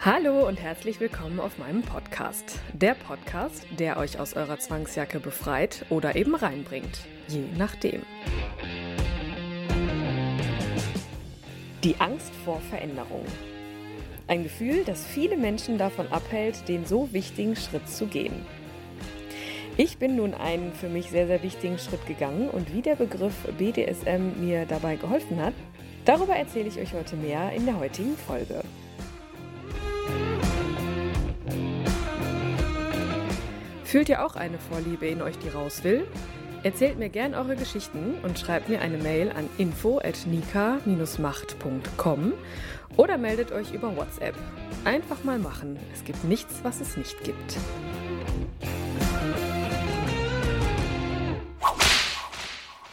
Hallo und herzlich willkommen auf meinem Podcast. Der Podcast, der euch aus eurer Zwangsjacke befreit oder eben reinbringt. Je nachdem. Die Angst vor Veränderung. Ein Gefühl, das viele Menschen davon abhält, den so wichtigen Schritt zu gehen. Ich bin nun einen für mich sehr, sehr wichtigen Schritt gegangen und wie der Begriff BDSM mir dabei geholfen hat, darüber erzähle ich euch heute mehr in der heutigen Folge. Fühlt ihr auch eine Vorliebe in euch, die raus will? Erzählt mir gern eure Geschichten und schreibt mir eine Mail an info@nika-macht.com oder meldet euch über WhatsApp. Einfach mal machen. Es gibt nichts, was es nicht gibt.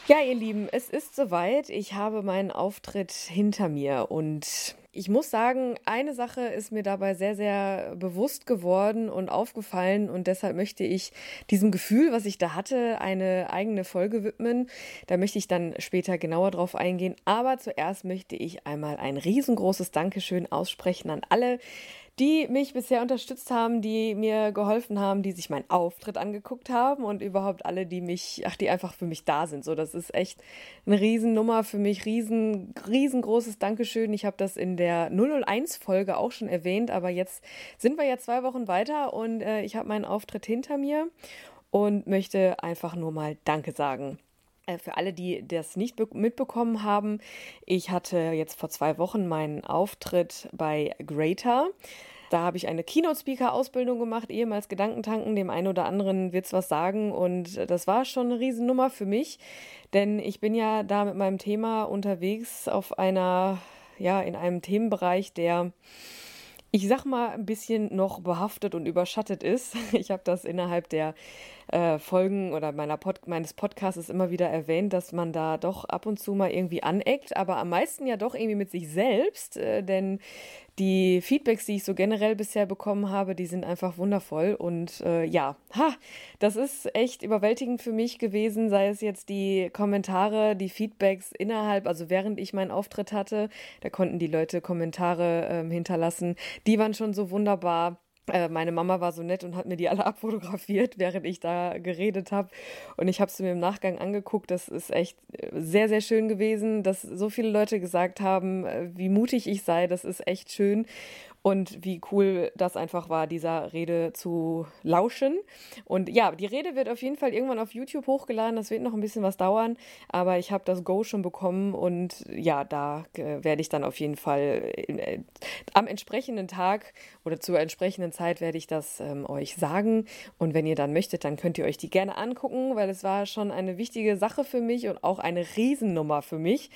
Ja, ihr Lieben, es ist soweit. Ich habe meinen Auftritt hinter mir und ich muss sagen, eine Sache ist mir dabei sehr, sehr bewusst geworden und aufgefallen und deshalb möchte ich diesem Gefühl, was ich da hatte, eine eigene Folge widmen. Da möchte ich dann später genauer drauf eingehen. Aber zuerst möchte ich einmal ein riesengroßes Dankeschön aussprechen an alle, die mich bisher unterstützt haben, die mir geholfen haben, die sich meinen Auftritt angeguckt haben und überhaupt alle, die mich, ach, die einfach für mich da sind. So, das ist echt eine Riesennummer für mich, riesen, riesengroßes Dankeschön. Ich habe das in der 001-Folge auch schon erwähnt, aber jetzt sind wir ja zwei Wochen weiter und äh, ich habe meinen Auftritt hinter mir und möchte einfach nur mal Danke sagen. Äh, für alle, die das nicht mitbekommen haben, ich hatte jetzt vor zwei Wochen meinen Auftritt bei Greater. Da habe ich eine Keynote-Speaker-Ausbildung gemacht, ehemals Gedankentanken. Dem einen oder anderen wird es was sagen. Und das war schon eine Riesennummer für mich, denn ich bin ja da mit meinem Thema unterwegs auf einer, ja, in einem Themenbereich, der ich sag mal, ein bisschen noch behaftet und überschattet ist. Ich habe das innerhalb der äh, Folgen oder meiner Pod meines Podcasts immer wieder erwähnt, dass man da doch ab und zu mal irgendwie aneckt, aber am meisten ja doch irgendwie mit sich selbst, äh, denn die Feedbacks, die ich so generell bisher bekommen habe, die sind einfach wundervoll und äh, ja, ha, das ist echt überwältigend für mich gewesen, sei es jetzt die Kommentare, die Feedbacks innerhalb, also während ich meinen Auftritt hatte, da konnten die Leute Kommentare ähm, hinterlassen, die waren schon so wunderbar meine Mama war so nett und hat mir die alle abfotografiert, während ich da geredet habe. Und ich habe es mir im Nachgang angeguckt. Das ist echt äh, sehr, sehr schön gewesen, dass so viele Leute gesagt haben, äh, wie mutig ich sei. Das ist echt schön und wie cool das einfach war, dieser Rede zu lauschen. Und ja, die Rede wird auf jeden Fall irgendwann auf YouTube hochgeladen. Das wird noch ein bisschen was dauern, aber ich habe das Go schon bekommen und ja, da äh, werde ich dann auf jeden Fall äh, am entsprechenden Tag oder zur entsprechenden Zeit werde ich das ähm, euch sagen. Und wenn ihr dann möchtet, dann könnt ihr euch die gerne angucken, weil es war schon eine wichtige Sache für mich und auch eine Riesennummer für mich.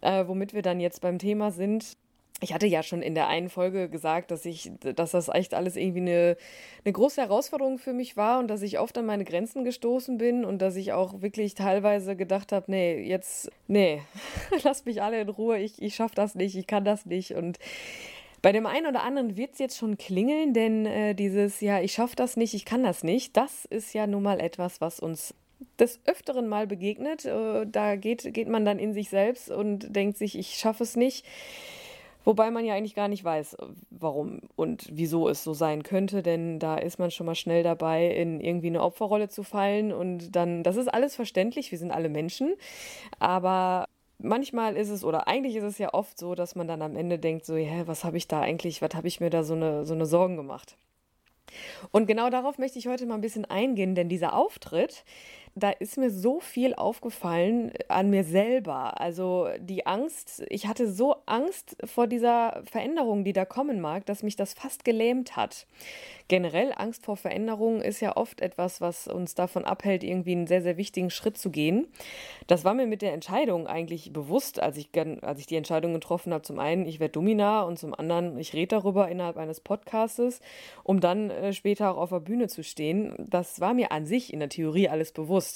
Äh, womit wir dann jetzt beim Thema sind ich hatte ja schon in der einen Folge gesagt, dass ich, dass das echt alles irgendwie eine, eine große Herausforderung für mich war und dass ich oft an meine Grenzen gestoßen bin und dass ich auch wirklich teilweise gedacht habe, nee, jetzt, nee, lasst mich alle in Ruhe, ich, ich schaffe das nicht, ich kann das nicht und bei dem einen oder anderen wird es jetzt schon klingeln, denn äh, dieses, ja, ich schaffe das nicht, ich kann das nicht, das ist ja nun mal etwas, was uns des Öfteren mal begegnet. Äh, da geht, geht man dann in sich selbst und denkt sich, ich schaffe es nicht. Wobei man ja eigentlich gar nicht weiß, warum und wieso es so sein könnte, denn da ist man schon mal schnell dabei, in irgendwie eine Opferrolle zu fallen und dann, das ist alles verständlich, wir sind alle Menschen, aber manchmal ist es oder eigentlich ist es ja oft so, dass man dann am Ende denkt, so, hä, was habe ich da eigentlich, was habe ich mir da so eine, so eine Sorgen gemacht? Und genau darauf möchte ich heute mal ein bisschen eingehen, denn dieser Auftritt, da ist mir so viel aufgefallen an mir selber. Also die Angst, ich hatte so Angst vor dieser Veränderung, die da kommen mag, dass mich das fast gelähmt hat. Generell Angst vor Veränderungen ist ja oft etwas, was uns davon abhält, irgendwie einen sehr, sehr wichtigen Schritt zu gehen. Das war mir mit der Entscheidung eigentlich bewusst, als ich, als ich die Entscheidung getroffen habe. Zum einen, ich werde Domina und zum anderen, ich rede darüber innerhalb eines Podcastes, um dann äh, später auch auf der Bühne zu stehen. Das war mir an sich in der Theorie alles bewusst.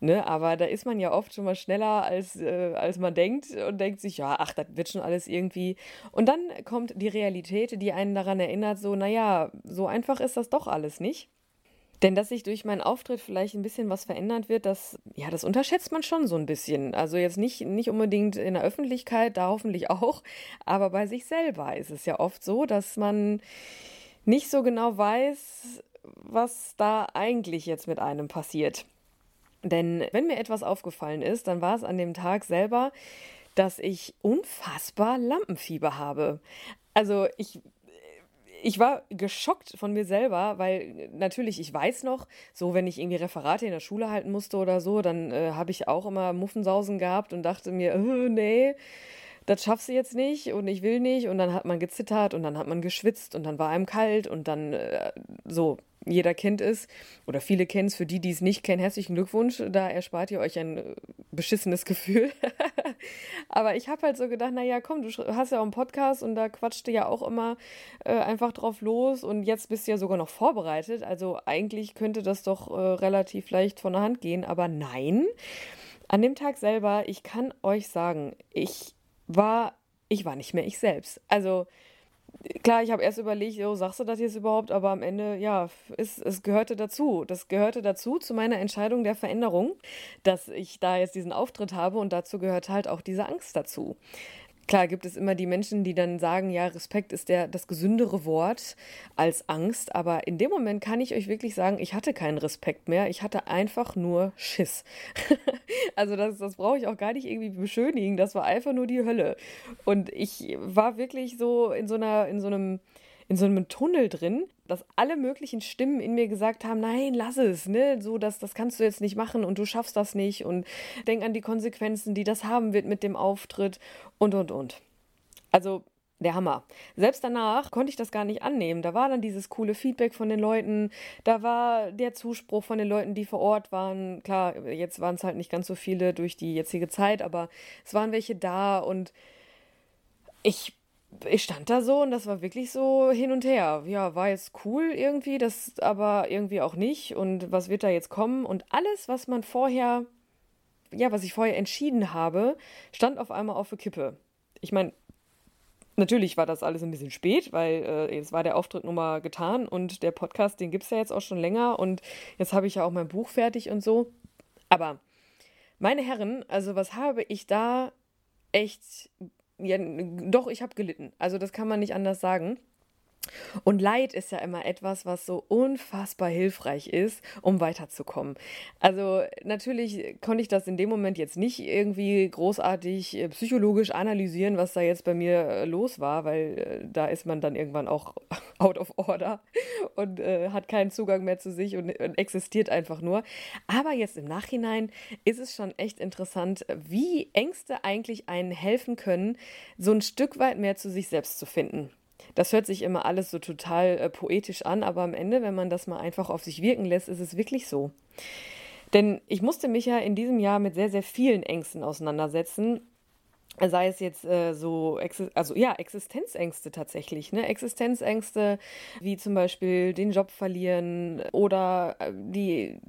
Ne? Aber da ist man ja oft schon mal schneller, als, äh, als man denkt und denkt sich, ja, ach, das wird schon alles irgendwie. Und dann kommt die Realität, die einen daran erinnert, so, naja, so einfach ist das doch alles nicht. Denn dass sich durch meinen Auftritt vielleicht ein bisschen was verändert wird, das, ja, das unterschätzt man schon so ein bisschen. Also jetzt nicht, nicht unbedingt in der Öffentlichkeit, da hoffentlich auch, aber bei sich selber ist es ja oft so, dass man nicht so genau weiß, was da eigentlich jetzt mit einem passiert. Denn wenn mir etwas aufgefallen ist, dann war es an dem Tag selber, dass ich unfassbar Lampenfieber habe. Also ich ich war geschockt von mir selber, weil natürlich, ich weiß noch, so wenn ich irgendwie Referate in der Schule halten musste oder so, dann äh, habe ich auch immer Muffensausen gehabt und dachte mir, äh, nee, das schaffst du jetzt nicht und ich will nicht. Und dann hat man gezittert und dann hat man geschwitzt und dann war einem kalt und dann äh, so jeder kennt es oder viele kennen es. Für die, die es nicht kennen, herzlichen Glückwunsch. Da erspart ihr euch ein äh, beschissenes Gefühl. Aber ich habe halt so gedacht, naja, komm, du hast ja auch einen Podcast und da quatscht du ja auch immer äh, einfach drauf los und jetzt bist du ja sogar noch vorbereitet. Also eigentlich könnte das doch äh, relativ leicht von der Hand gehen. Aber nein, an dem Tag selber, ich kann euch sagen, ich war, ich war nicht mehr ich selbst. Also klar, ich habe erst überlegt, oh, sagst du das jetzt überhaupt? Aber am Ende, ja, es, es gehörte dazu. Das gehörte dazu zu meiner Entscheidung der Veränderung, dass ich da jetzt diesen Auftritt habe und dazu gehört halt auch diese Angst dazu. Klar gibt es immer die Menschen, die dann sagen, ja, Respekt ist der, das gesündere Wort als Angst. Aber in dem Moment kann ich euch wirklich sagen, ich hatte keinen Respekt mehr. Ich hatte einfach nur Schiss. also das, das brauche ich auch gar nicht irgendwie beschönigen. Das war einfach nur die Hölle. Und ich war wirklich so in so einer, in so einem in so einem Tunnel drin, dass alle möglichen Stimmen in mir gesagt haben, nein, lass es, ne, so das, das kannst du jetzt nicht machen und du schaffst das nicht und denk an die Konsequenzen, die das haben wird mit dem Auftritt und und und. Also der Hammer. Selbst danach konnte ich das gar nicht annehmen. Da war dann dieses coole Feedback von den Leuten, da war der Zuspruch von den Leuten, die vor Ort waren. Klar, jetzt waren es halt nicht ganz so viele durch die jetzige Zeit, aber es waren welche da und ich ich stand da so und das war wirklich so hin und her. Ja, war jetzt cool irgendwie, das aber irgendwie auch nicht. Und was wird da jetzt kommen? Und alles, was man vorher, ja, was ich vorher entschieden habe, stand auf einmal auf der Kippe. Ich meine, natürlich war das alles ein bisschen spät, weil äh, jetzt war der Auftritt nun mal getan und der Podcast, den gibt es ja jetzt auch schon länger und jetzt habe ich ja auch mein Buch fertig und so. Aber meine Herren, also was habe ich da echt ja, doch, ich habe gelitten. Also das kann man nicht anders sagen. Und Leid ist ja immer etwas, was so unfassbar hilfreich ist, um weiterzukommen. Also natürlich konnte ich das in dem Moment jetzt nicht irgendwie großartig äh, psychologisch analysieren, was da jetzt bei mir äh, los war, weil äh, da ist man dann irgendwann auch out of order und äh, hat keinen Zugang mehr zu sich und, und existiert einfach nur. Aber jetzt im Nachhinein ist es schon echt interessant, wie Ängste eigentlich einen helfen können, so ein Stück weit mehr zu sich selbst zu finden. Das hört sich immer alles so total äh, poetisch an, aber am Ende, wenn man das mal einfach auf sich wirken lässt, ist es wirklich so. Denn ich musste mich ja in diesem Jahr mit sehr, sehr vielen Ängsten auseinandersetzen. Sei es jetzt äh, so, also ja, Existenzängste tatsächlich, ne? Existenzängste wie zum Beispiel den Job verlieren oder äh, die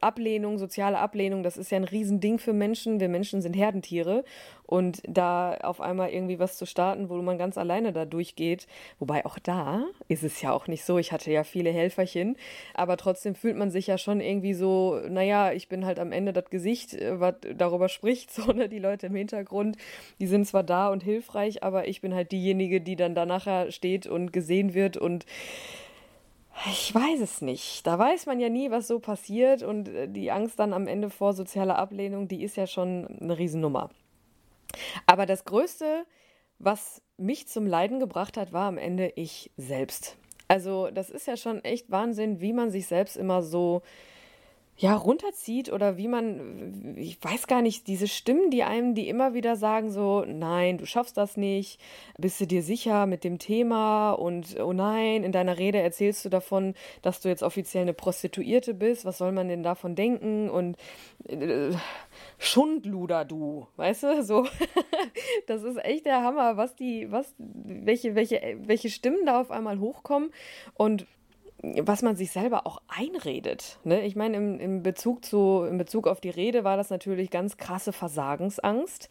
Ablehnung, soziale Ablehnung, das ist ja ein Riesending für Menschen. Wir Menschen sind Herdentiere. Und da auf einmal irgendwie was zu starten, wo man ganz alleine da durchgeht, wobei auch da ist es ja auch nicht so. Ich hatte ja viele Helferchen, aber trotzdem fühlt man sich ja schon irgendwie so, naja, ich bin halt am Ende das Gesicht, äh, was darüber spricht, so, ne? Die Leute im Hintergrund, die sind zwar da und hilfreich, aber ich bin halt diejenige, die dann da nachher steht und gesehen wird und ich weiß es nicht. Da weiß man ja nie, was so passiert und äh, die Angst dann am Ende vor sozialer Ablehnung, die ist ja schon eine Riesennummer. Aber das Größte, was mich zum Leiden gebracht hat, war am Ende ich selbst. Also das ist ja schon echt Wahnsinn, wie man sich selbst immer so ja, runterzieht oder wie man, ich weiß gar nicht, diese Stimmen, die einem, die immer wieder sagen so, nein, du schaffst das nicht, bist du dir sicher mit dem Thema und oh nein, in deiner Rede erzählst du davon, dass du jetzt offiziell eine Prostituierte bist, was soll man denn davon denken und äh, Schundluder du, weißt du, so, das ist echt der Hammer, was die, was, welche, welche, welche Stimmen da auf einmal hochkommen und was man sich selber auch einredet. Ne? Ich meine, im, im, Bezug zu, in Bezug auf die Rede war das natürlich ganz krasse Versagensangst.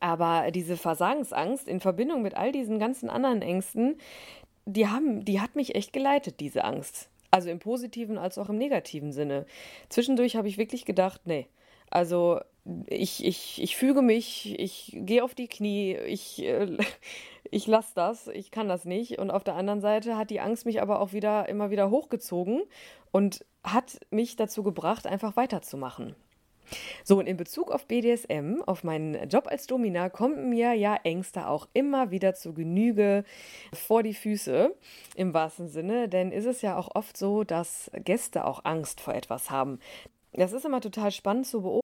Aber diese Versagensangst in Verbindung mit all diesen ganzen anderen Ängsten, die haben, die hat mich echt geleitet, diese Angst. Also im positiven als auch im negativen Sinne. Zwischendurch habe ich wirklich gedacht, nee, also ich, ich, ich füge mich, ich gehe auf die Knie, ich, äh, ich lasse das, ich kann das nicht. Und auf der anderen Seite hat die Angst mich aber auch wieder immer wieder hochgezogen und hat mich dazu gebracht, einfach weiterzumachen. So, und in Bezug auf BDSM, auf meinen Job als Domina, kommen mir ja Ängste auch immer wieder zu Genüge vor die Füße, im wahrsten Sinne, denn ist es ja auch oft so, dass Gäste auch Angst vor etwas haben. Das ist immer total spannend zu beobachten.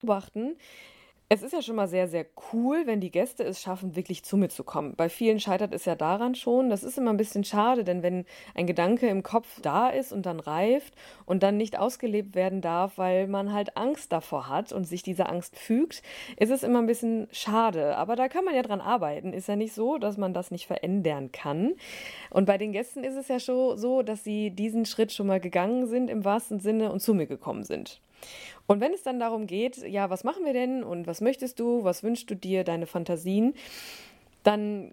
Beobachten. Es ist ja schon mal sehr, sehr cool, wenn die Gäste es schaffen, wirklich zu mir zu kommen. Bei vielen scheitert es ja daran schon. Das ist immer ein bisschen schade, denn wenn ein Gedanke im Kopf da ist und dann reift und dann nicht ausgelebt werden darf, weil man halt Angst davor hat und sich diese Angst fügt, ist es immer ein bisschen schade. Aber da kann man ja dran arbeiten. Ist ja nicht so, dass man das nicht verändern kann. Und bei den Gästen ist es ja schon so, dass sie diesen Schritt schon mal gegangen sind im wahrsten Sinne und zu mir gekommen sind. Und wenn es dann darum geht, ja, was machen wir denn und was möchtest du, was wünschst du dir, deine Fantasien, dann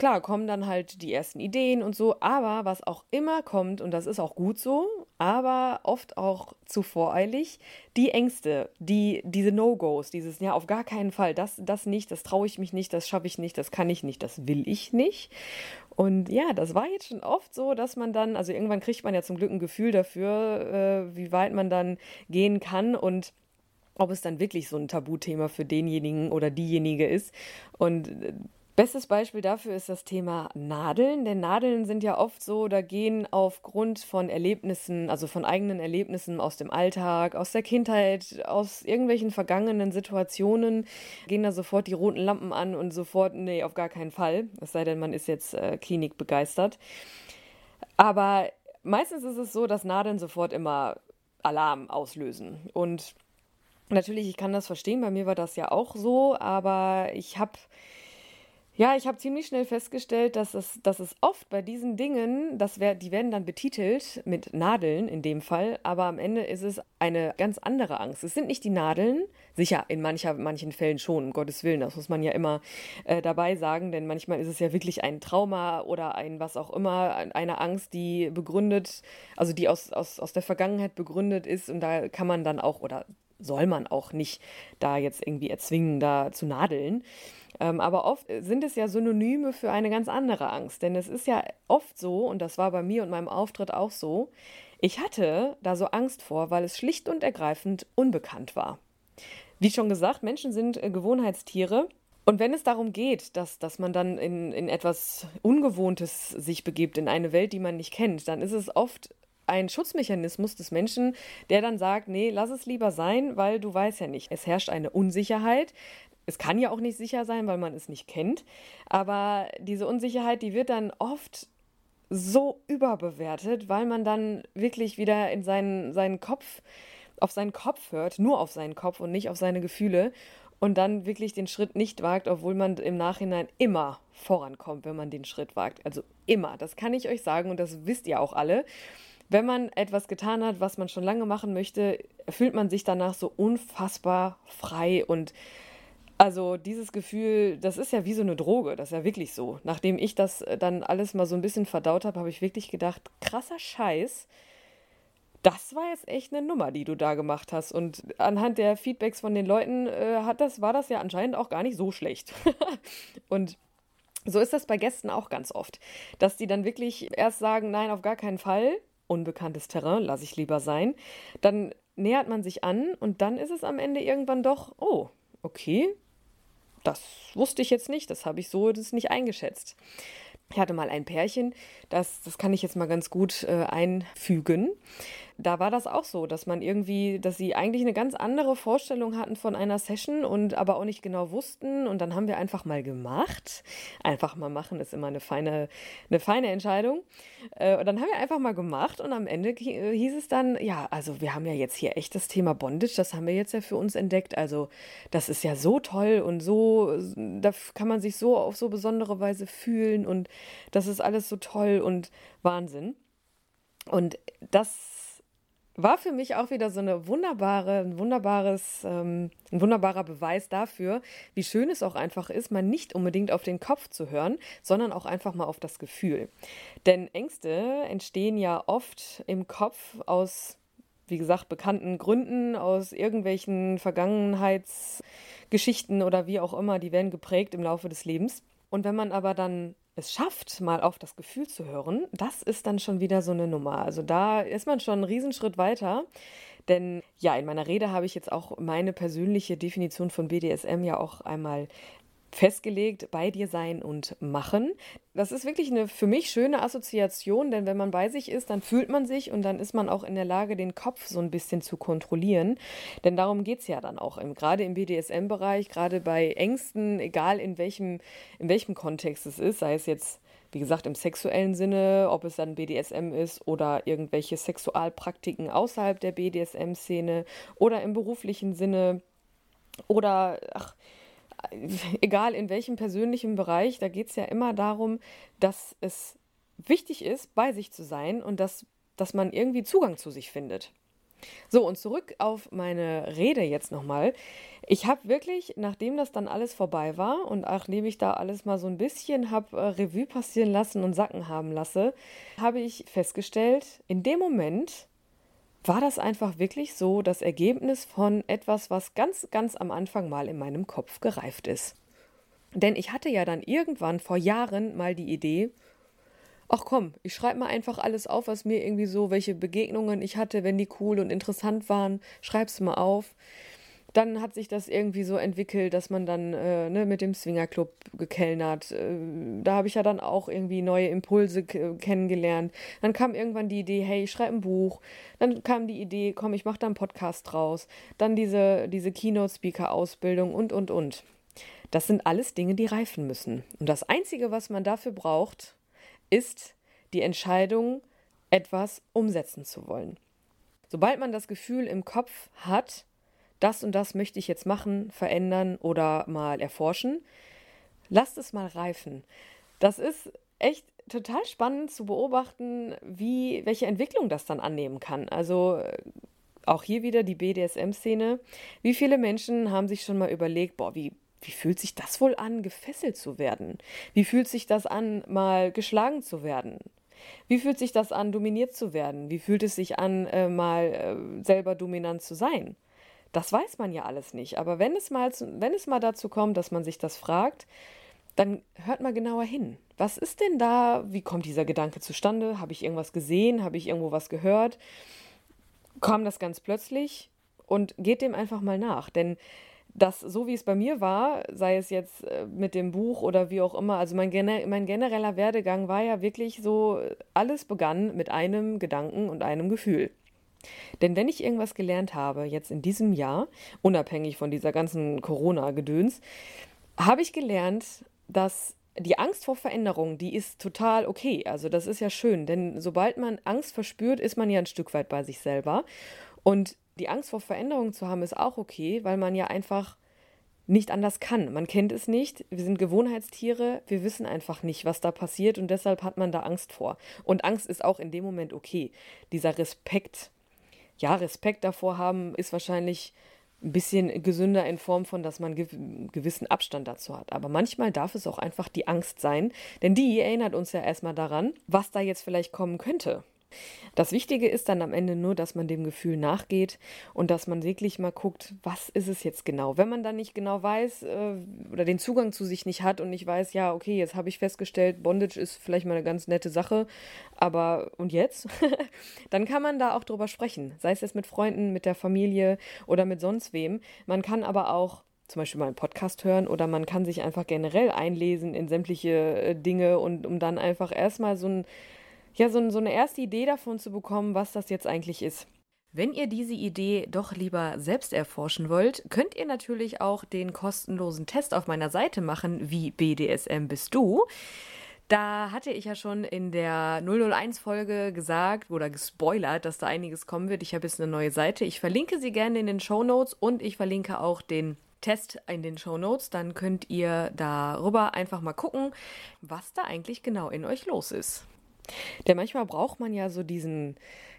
klar kommen dann halt die ersten Ideen und so, aber was auch immer kommt, und das ist auch gut so, aber oft auch zu voreilig, die Ängste, die, diese No-Gos, dieses, ja, auf gar keinen Fall, das, das nicht, das traue ich mich nicht, das schaffe ich nicht, das kann ich nicht, das will ich nicht. Und ja, das war jetzt schon oft so, dass man dann, also irgendwann kriegt man ja zum Glück ein Gefühl dafür, äh, wie weit man dann gehen kann und ob es dann wirklich so ein Tabuthema für denjenigen oder diejenige ist. Und äh, Bestes Beispiel dafür ist das Thema Nadeln, denn Nadeln sind ja oft so, da gehen aufgrund von Erlebnissen, also von eigenen Erlebnissen aus dem Alltag, aus der Kindheit, aus irgendwelchen vergangenen Situationen, gehen da sofort die roten Lampen an und sofort, nee, auf gar keinen Fall, es sei denn, man ist jetzt äh, klinikbegeistert. Aber meistens ist es so, dass Nadeln sofort immer Alarm auslösen und natürlich, ich kann das verstehen, bei mir war das ja auch so, aber ich habe ja, ich habe ziemlich schnell festgestellt, dass es, dass es oft bei diesen Dingen, das wär, die werden dann betitelt mit Nadeln in dem Fall, aber am Ende ist es eine ganz andere Angst. Es sind nicht die Nadeln, sicher in mancher, manchen Fällen schon, um Gottes Willen, das muss man ja immer äh, dabei sagen, denn manchmal ist es ja wirklich ein Trauma oder ein was auch immer, eine Angst, die begründet, also die aus, aus, aus der Vergangenheit begründet ist und da kann man dann auch oder soll man auch nicht da jetzt irgendwie erzwingen, da zu nadeln. Ähm, aber oft sind es ja Synonyme für eine ganz andere Angst. Denn es ist ja oft so, und das war bei mir und meinem Auftritt auch so, ich hatte da so Angst vor, weil es schlicht und ergreifend unbekannt war. Wie schon gesagt, Menschen sind äh, Gewohnheitstiere. Und wenn es darum geht, dass, dass man dann in, in etwas Ungewohntes sich begibt, in eine Welt, die man nicht kennt, dann ist es oft ein Schutzmechanismus des Menschen, der dann sagt, nee, lass es lieber sein, weil du weißt ja nicht. Es herrscht eine Unsicherheit. Es kann ja auch nicht sicher sein, weil man es nicht kennt. Aber diese Unsicherheit, die wird dann oft so überbewertet, weil man dann wirklich wieder in seinen, seinen Kopf, auf seinen Kopf hört, nur auf seinen Kopf und nicht auf seine Gefühle und dann wirklich den Schritt nicht wagt, obwohl man im Nachhinein immer vorankommt, wenn man den Schritt wagt. Also immer, das kann ich euch sagen und das wisst ihr auch alle. Wenn man etwas getan hat, was man schon lange machen möchte, fühlt man sich danach so unfassbar frei und Also dieses Gefühl, das ist ja wie so eine Droge, das ist ja wirklich so. Nachdem ich das äh, dann alles mal so ein bisschen verdaut habe, habe ich wirklich gedacht, krasser Scheiß. Das war jetzt echt eine Nummer, die du da gemacht hast. Und anhand der Feedbacks von den Leuten äh, hat das, war das ja anscheinend auch gar nicht so schlecht. und so ist das bei Gästen auch ganz oft, dass die dann wirklich erst sagen, nein, auf gar keinen Fall, unbekanntes Terrain, lasse ich lieber sein. Dann nähert man sich an und dann ist es am Ende irgendwann doch, oh, okay, das wusste ich jetzt nicht, das habe ich so das nicht eingeschätzt. Ich hatte mal ein Pärchen, das, das kann ich jetzt mal ganz gut äh, einfügen da war das auch so, dass man irgendwie, dass sie eigentlich eine ganz andere Vorstellung hatten von einer Session und aber auch nicht genau wussten. Und dann haben wir einfach mal gemacht. Einfach mal machen ist immer eine feine, eine feine Entscheidung. Äh, und dann haben wir einfach mal gemacht und am Ende äh, hieß es dann, ja, also wir haben ja jetzt hier echt das Thema Bondage, das haben wir jetzt ja für uns entdeckt. Also das ist ja so toll und so, da kann man sich so auf so besondere Weise fühlen und das ist alles so toll und Wahnsinn. Und das war für mich auch wieder so eine wunderbare, ein wunderbares, ähm, ein wunderbarer Beweis dafür, wie schön es auch einfach ist, mal nicht unbedingt auf den Kopf zu hören, sondern auch einfach mal auf das Gefühl. Denn Ängste entstehen ja oft im Kopf aus, wie gesagt, bekannten Gründen, aus irgendwelchen Vergangenheitsgeschichten oder wie auch immer, die werden geprägt im Laufe des Lebens. Und wenn man aber dann es schafft, mal auf das Gefühl zu hören, das ist dann schon wieder so eine Nummer. Also da ist man schon einen Riesenschritt weiter. Denn ja, in meiner Rede habe ich jetzt auch meine persönliche Definition von BDSM ja auch einmal festgelegt, bei dir sein und machen. Das ist wirklich eine für mich schöne Assoziation, denn wenn man bei sich ist, dann fühlt man sich und dann ist man auch in der Lage, den Kopf so ein bisschen zu kontrollieren. Denn darum geht es ja dann auch, im, gerade im BDSM-Bereich, gerade bei Ängsten, egal in welchem, in welchem Kontext es ist, sei es jetzt wie gesagt, im sexuellen Sinne, ob es dann BDSM ist oder irgendwelche Sexualpraktiken außerhalb der BDSM-Szene oder im beruflichen Sinne oder ach, egal in welchem persönlichen Bereich, da geht es ja immer darum, dass es wichtig ist, bei sich zu sein und dass, dass man irgendwie Zugang zu sich findet. So, und zurück auf meine Rede jetzt nochmal. Ich habe wirklich, nachdem das dann alles vorbei war und nachdem ich da alles mal so ein bisschen habe äh, Revue passieren lassen und sacken haben lasse, habe ich festgestellt, in dem Moment war das einfach wirklich so das Ergebnis von etwas, was ganz, ganz am Anfang mal in meinem Kopf gereift ist. Denn ich hatte ja dann irgendwann vor Jahren mal die Idee, ach komm, ich schreibe mal einfach alles auf, was mir irgendwie so, welche Begegnungen ich hatte, wenn die cool und interessant waren, schreib's mal auf dann hat sich das irgendwie so entwickelt, dass man dann äh, ne, mit dem Swingerclub gekellnert. Äh, da habe ich ja dann auch irgendwie neue Impulse kennengelernt. Dann kam irgendwann die Idee, hey, ich schreibe ein Buch. Dann kam die Idee, komm, ich mache da einen Podcast draus. Dann diese, diese Keynote-Speaker-Ausbildung und, und, und. Das sind alles Dinge, die reifen müssen. Und das Einzige, was man dafür braucht, ist die Entscheidung, etwas umsetzen zu wollen. Sobald man das Gefühl im Kopf hat, das und das möchte ich jetzt machen, verändern oder mal erforschen. Lasst es mal reifen. Das ist echt total spannend zu beobachten, wie, welche Entwicklung das dann annehmen kann. Also äh, auch hier wieder die BDSM-Szene. Wie viele Menschen haben sich schon mal überlegt, boah, wie, wie fühlt sich das wohl an, gefesselt zu werden? Wie fühlt sich das an, mal geschlagen zu werden? Wie fühlt sich das an, dominiert zu werden? Wie fühlt es sich an, äh, mal äh, selber dominant zu sein? Das weiß man ja alles nicht. Aber wenn es mal, wenn es mal dazu kommt, dass man sich das fragt, dann hört mal genauer hin. Was ist denn da? Wie kommt dieser Gedanke zustande? Habe ich irgendwas gesehen? Habe ich irgendwo was gehört? Kam das ganz plötzlich? Und geht dem einfach mal nach. Denn das, so wie es bei mir war, sei es jetzt äh, mit dem Buch oder wie auch immer, also mein, mein genereller Werdegang war ja wirklich so, alles begann mit einem Gedanken und einem Gefühl. Denn wenn ich irgendwas gelernt habe, jetzt in diesem Jahr, unabhängig von dieser ganzen Corona-Gedöns, habe ich gelernt, dass die Angst vor Veränderung, die ist total okay. Also das ist ja schön, denn sobald man Angst verspürt, ist man ja ein Stück weit bei sich selber. Und die Angst vor Veränderung zu haben, ist auch okay, weil man ja einfach nicht anders kann. Man kennt es nicht. Wir sind Gewohnheitstiere. Wir wissen einfach nicht, was da passiert und deshalb hat man da Angst vor. Und Angst ist auch in dem Moment okay. Dieser Respekt ja, Respekt davor haben ist wahrscheinlich ein bisschen gesünder in Form von, dass man gewissen Abstand dazu hat. Aber manchmal darf es auch einfach die Angst sein, denn die erinnert uns ja erstmal daran, was da jetzt vielleicht kommen könnte. Das Wichtige ist dann am Ende nur, dass man dem Gefühl nachgeht und dass man wirklich mal guckt, was ist es jetzt genau. Wenn man dann nicht genau weiß äh, oder den Zugang zu sich nicht hat und nicht weiß, ja, okay, jetzt habe ich festgestellt, Bondage ist vielleicht mal eine ganz nette Sache, aber und jetzt? dann kann man da auch drüber sprechen, sei es jetzt mit Freunden, mit der Familie oder mit sonst wem. Man kann aber auch zum Beispiel mal einen Podcast hören oder man kann sich einfach generell einlesen in sämtliche äh, Dinge und um dann einfach erstmal so ein ja, so, so eine erste Idee davon zu bekommen, was das jetzt eigentlich ist. Wenn ihr diese Idee doch lieber selbst erforschen wollt, könnt ihr natürlich auch den kostenlosen Test auf meiner Seite machen, wie BDSM bist du. Da hatte ich ja schon in der 001-Folge gesagt oder gespoilert, dass da einiges kommen wird. Ich habe jetzt eine neue Seite. Ich verlinke sie gerne in den Show Notes und ich verlinke auch den Test in den Show Notes. Dann könnt ihr darüber einfach mal gucken, was da eigentlich genau in euch los ist. Denn manchmal braucht man ja so diesen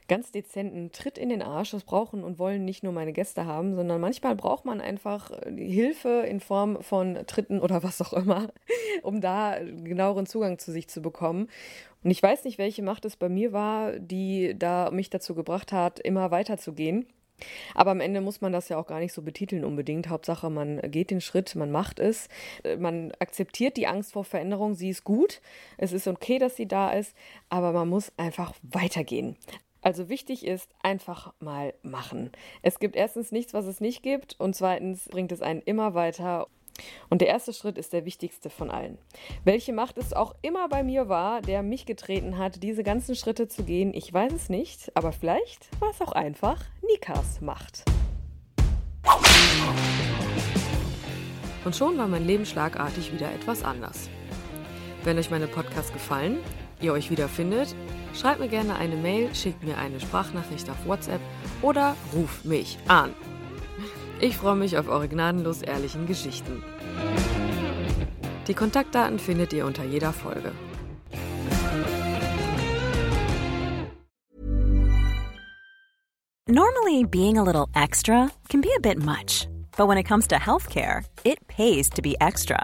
ganz dezenten Tritt in den Arsch. Das brauchen und wollen nicht nur meine Gäste haben, sondern manchmal braucht man einfach äh, Hilfe in Form von Tritten oder was auch immer, um da genaueren Zugang zu sich zu bekommen. Und ich weiß nicht, welche Macht es bei mir war, die da mich dazu gebracht hat, immer weiterzugehen. Aber am Ende muss man das ja auch gar nicht so betiteln unbedingt. Hauptsache, man geht den Schritt, man macht es, äh, man akzeptiert die Angst vor Veränderung, sie ist gut, es ist okay, dass sie da ist, aber man muss einfach weitergehen. Also wichtig ist, einfach mal machen. Es gibt erstens nichts, was es nicht gibt und zweitens bringt es einen immer weiter. Und der erste Schritt ist der wichtigste von allen. Welche Macht es auch immer bei mir war, der mich getreten hat, diese ganzen Schritte zu gehen, ich weiß es nicht, aber vielleicht war es auch einfach Nikas Macht. Und schon war mein Leben schlagartig wieder etwas anders. Wenn euch meine Podcasts gefallen, ihr euch wiederfindet, schreibt mir gerne eine Mail, schickt mir eine Sprachnachricht auf WhatsApp oder ruft mich an. Ich freue mich auf eure gnadenlos ehrlichen Geschichten. Die Kontaktdaten findet ihr unter jeder Folge. Normally being a little extra can be a bit much, but when it comes to healthcare, it pays to be extra.